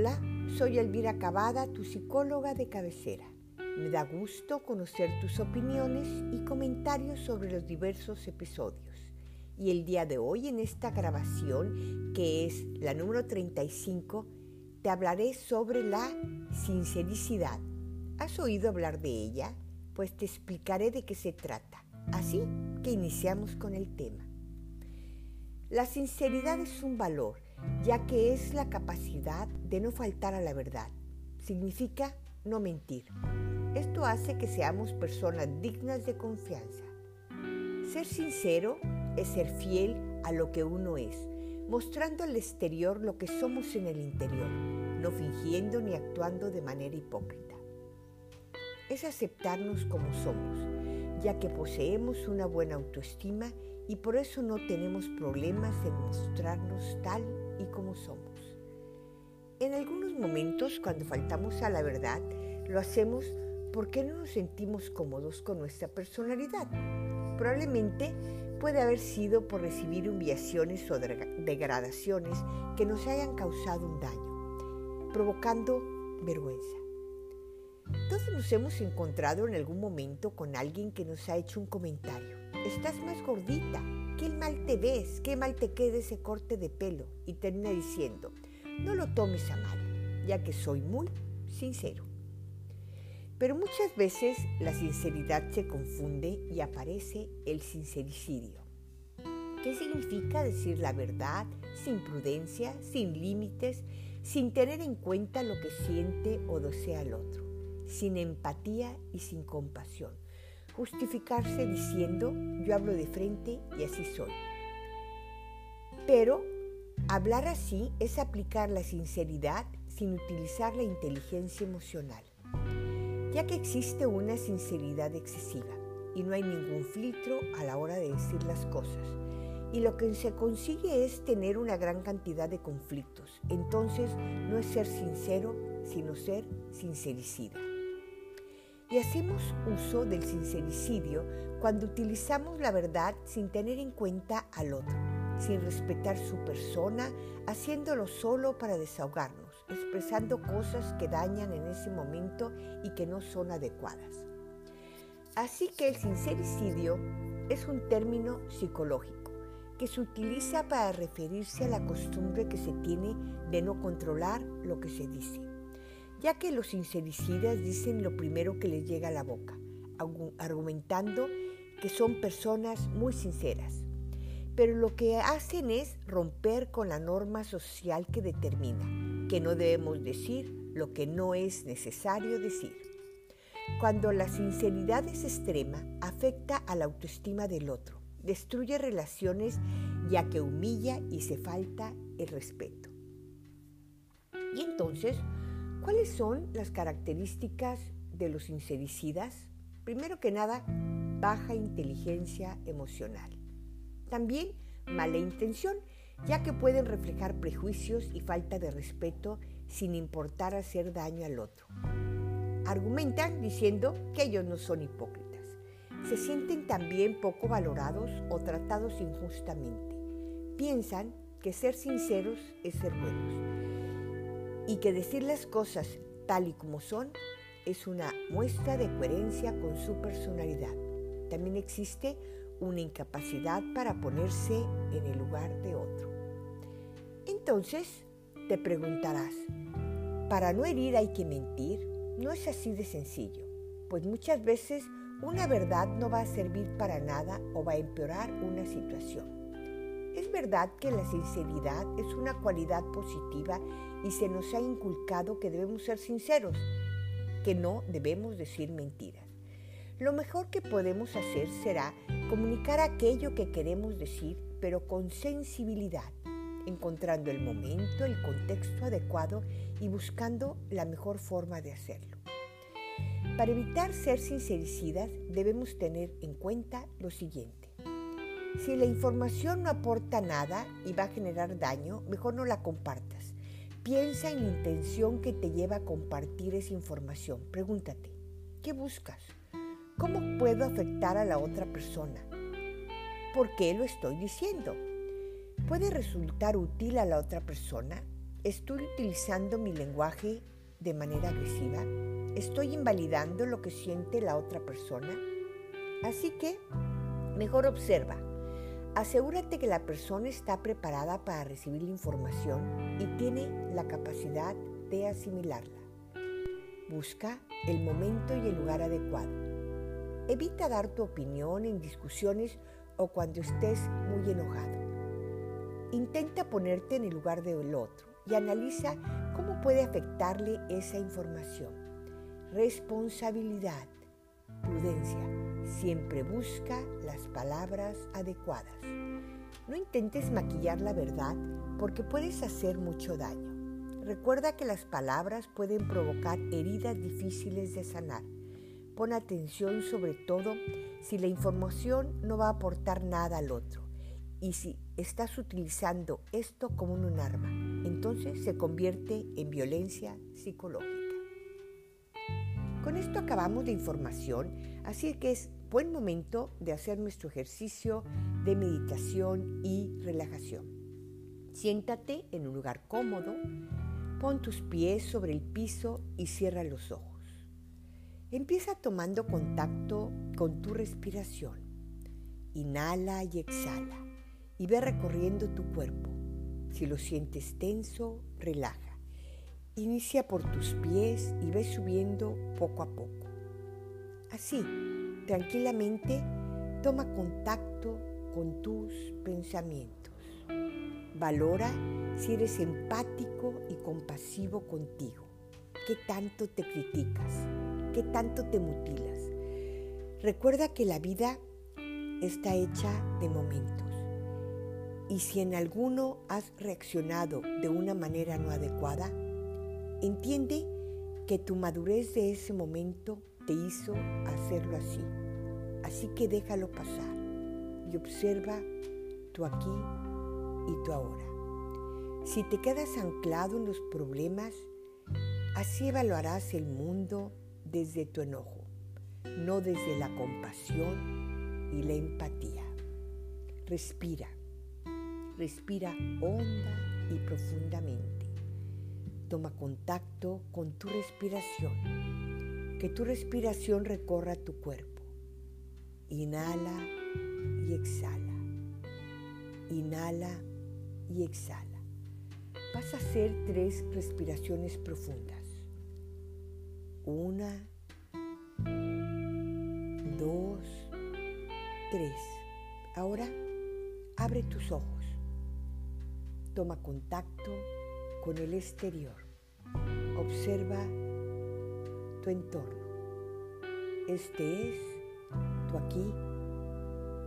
Hola, soy Elvira Cavada, tu psicóloga de cabecera. Me da gusto conocer tus opiniones y comentarios sobre los diversos episodios. Y el día de hoy, en esta grabación, que es la número 35, te hablaré sobre la sincericidad. ¿Has oído hablar de ella? Pues te explicaré de qué se trata. Así que iniciamos con el tema. La sinceridad es un valor ya que es la capacidad de no faltar a la verdad. Significa no mentir. Esto hace que seamos personas dignas de confianza. Ser sincero es ser fiel a lo que uno es, mostrando al exterior lo que somos en el interior, no fingiendo ni actuando de manera hipócrita. Es aceptarnos como somos, ya que poseemos una buena autoestima y por eso no tenemos problemas en mostrarnos tal y como somos. En algunos momentos, cuando faltamos a la verdad, lo hacemos porque no nos sentimos cómodos con nuestra personalidad. Probablemente puede haber sido por recibir humillaciones o degradaciones que nos hayan causado un daño, provocando vergüenza. Todos nos hemos encontrado en algún momento con alguien que nos ha hecho un comentario estás más gordita, qué mal te ves, qué mal te queda ese corte de pelo. Y termina diciendo, no lo tomes a mal, ya que soy muy sincero. Pero muchas veces la sinceridad se confunde y aparece el sincericidio. ¿Qué significa decir la verdad sin prudencia, sin límites, sin tener en cuenta lo que siente o desea el otro, sin empatía y sin compasión? justificarse diciendo yo hablo de frente y así soy. Pero hablar así es aplicar la sinceridad sin utilizar la inteligencia emocional, ya que existe una sinceridad excesiva y no hay ningún filtro a la hora de decir las cosas. Y lo que se consigue es tener una gran cantidad de conflictos. Entonces no es ser sincero, sino ser sincericida. Y hacemos uso del sincericidio cuando utilizamos la verdad sin tener en cuenta al otro, sin respetar su persona, haciéndolo solo para desahogarnos, expresando cosas que dañan en ese momento y que no son adecuadas. Así que el sincericidio es un término psicológico que se utiliza para referirse a la costumbre que se tiene de no controlar lo que se dice ya que los sincericidas dicen lo primero que les llega a la boca, argumentando que son personas muy sinceras. Pero lo que hacen es romper con la norma social que determina que no debemos decir lo que no es necesario decir. Cuando la sinceridad es extrema, afecta a la autoestima del otro, destruye relaciones ya que humilla y se falta el respeto. Y entonces ¿Cuáles son las características de los sincericidas? Primero que nada, baja inteligencia emocional. También mala intención, ya que pueden reflejar prejuicios y falta de respeto sin importar hacer daño al otro. Argumentan diciendo que ellos no son hipócritas. Se sienten también poco valorados o tratados injustamente. Piensan que ser sinceros es ser buenos y que decir las cosas tal y como son es una muestra de coherencia con su personalidad. También existe una incapacidad para ponerse en el lugar de otro. Entonces te preguntarás, ¿para no herir hay que mentir? No es así de sencillo, pues muchas veces una verdad no va a servir para nada o va a empeorar una situación. Es verdad que la sinceridad es una cualidad positiva y se nos ha inculcado que debemos ser sinceros, que no debemos decir mentiras. Lo mejor que podemos hacer será comunicar aquello que queremos decir, pero con sensibilidad, encontrando el momento, el contexto adecuado y buscando la mejor forma de hacerlo. Para evitar ser sincericidas debemos tener en cuenta lo siguiente. Si la información no aporta nada y va a generar daño, mejor no la compartas. Piensa en la intención que te lleva a compartir esa información. Pregúntate, ¿qué buscas? ¿Cómo puedo afectar a la otra persona? ¿Por qué lo estoy diciendo? ¿Puede resultar útil a la otra persona? ¿Estoy utilizando mi lenguaje de manera agresiva? ¿Estoy invalidando lo que siente la otra persona? Así que, mejor observa. Asegúrate que la persona está preparada para recibir la información y tiene la capacidad de asimilarla. Busca el momento y el lugar adecuado. Evita dar tu opinión en discusiones o cuando estés muy enojado. Intenta ponerte en el lugar del otro y analiza cómo puede afectarle esa información. Responsabilidad, prudencia. Siempre busca las palabras adecuadas. No intentes maquillar la verdad porque puedes hacer mucho daño. Recuerda que las palabras pueden provocar heridas difíciles de sanar. Pon atención sobre todo si la información no va a aportar nada al otro y si estás utilizando esto como un arma, entonces se convierte en violencia psicológica. Con esto acabamos de información, así que es buen momento de hacer nuestro ejercicio de meditación y relajación. Siéntate en un lugar cómodo, pon tus pies sobre el piso y cierra los ojos. Empieza tomando contacto con tu respiración. Inhala y exhala y ve recorriendo tu cuerpo. Si lo sientes tenso, relaja. Inicia por tus pies y ve subiendo poco a poco. Así, tranquilamente, toma contacto con tus pensamientos. Valora si eres empático y compasivo contigo. ¿Qué tanto te criticas? ¿Qué tanto te mutilas? Recuerda que la vida está hecha de momentos y si en alguno has reaccionado de una manera no adecuada, entiende que tu madurez de ese momento te hizo hacerlo así. Así que déjalo pasar y observa tu aquí y tu ahora. Si te quedas anclado en los problemas, así evaluarás el mundo desde tu enojo, no desde la compasión y la empatía. Respira Respira honda y profundamente. Toma contacto con tu respiración. Que tu respiración recorra tu cuerpo. Inhala y exhala. Inhala y exhala. Vas a hacer tres respiraciones profundas. Una, dos, tres. Ahora abre tus ojos. Toma contacto con el exterior. Observa tu entorno. Este es tu aquí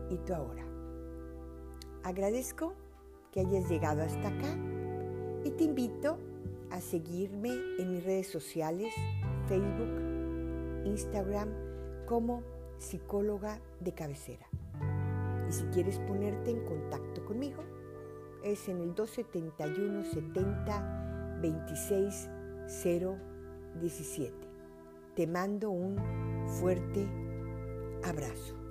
y tu ahora. Agradezco que hayas llegado hasta acá y te invito a seguirme en mis redes sociales, Facebook, Instagram, como psicóloga de cabecera. Y si quieres ponerte en contacto conmigo, es en el 271 70 26 017. Te mando un fuerte abrazo.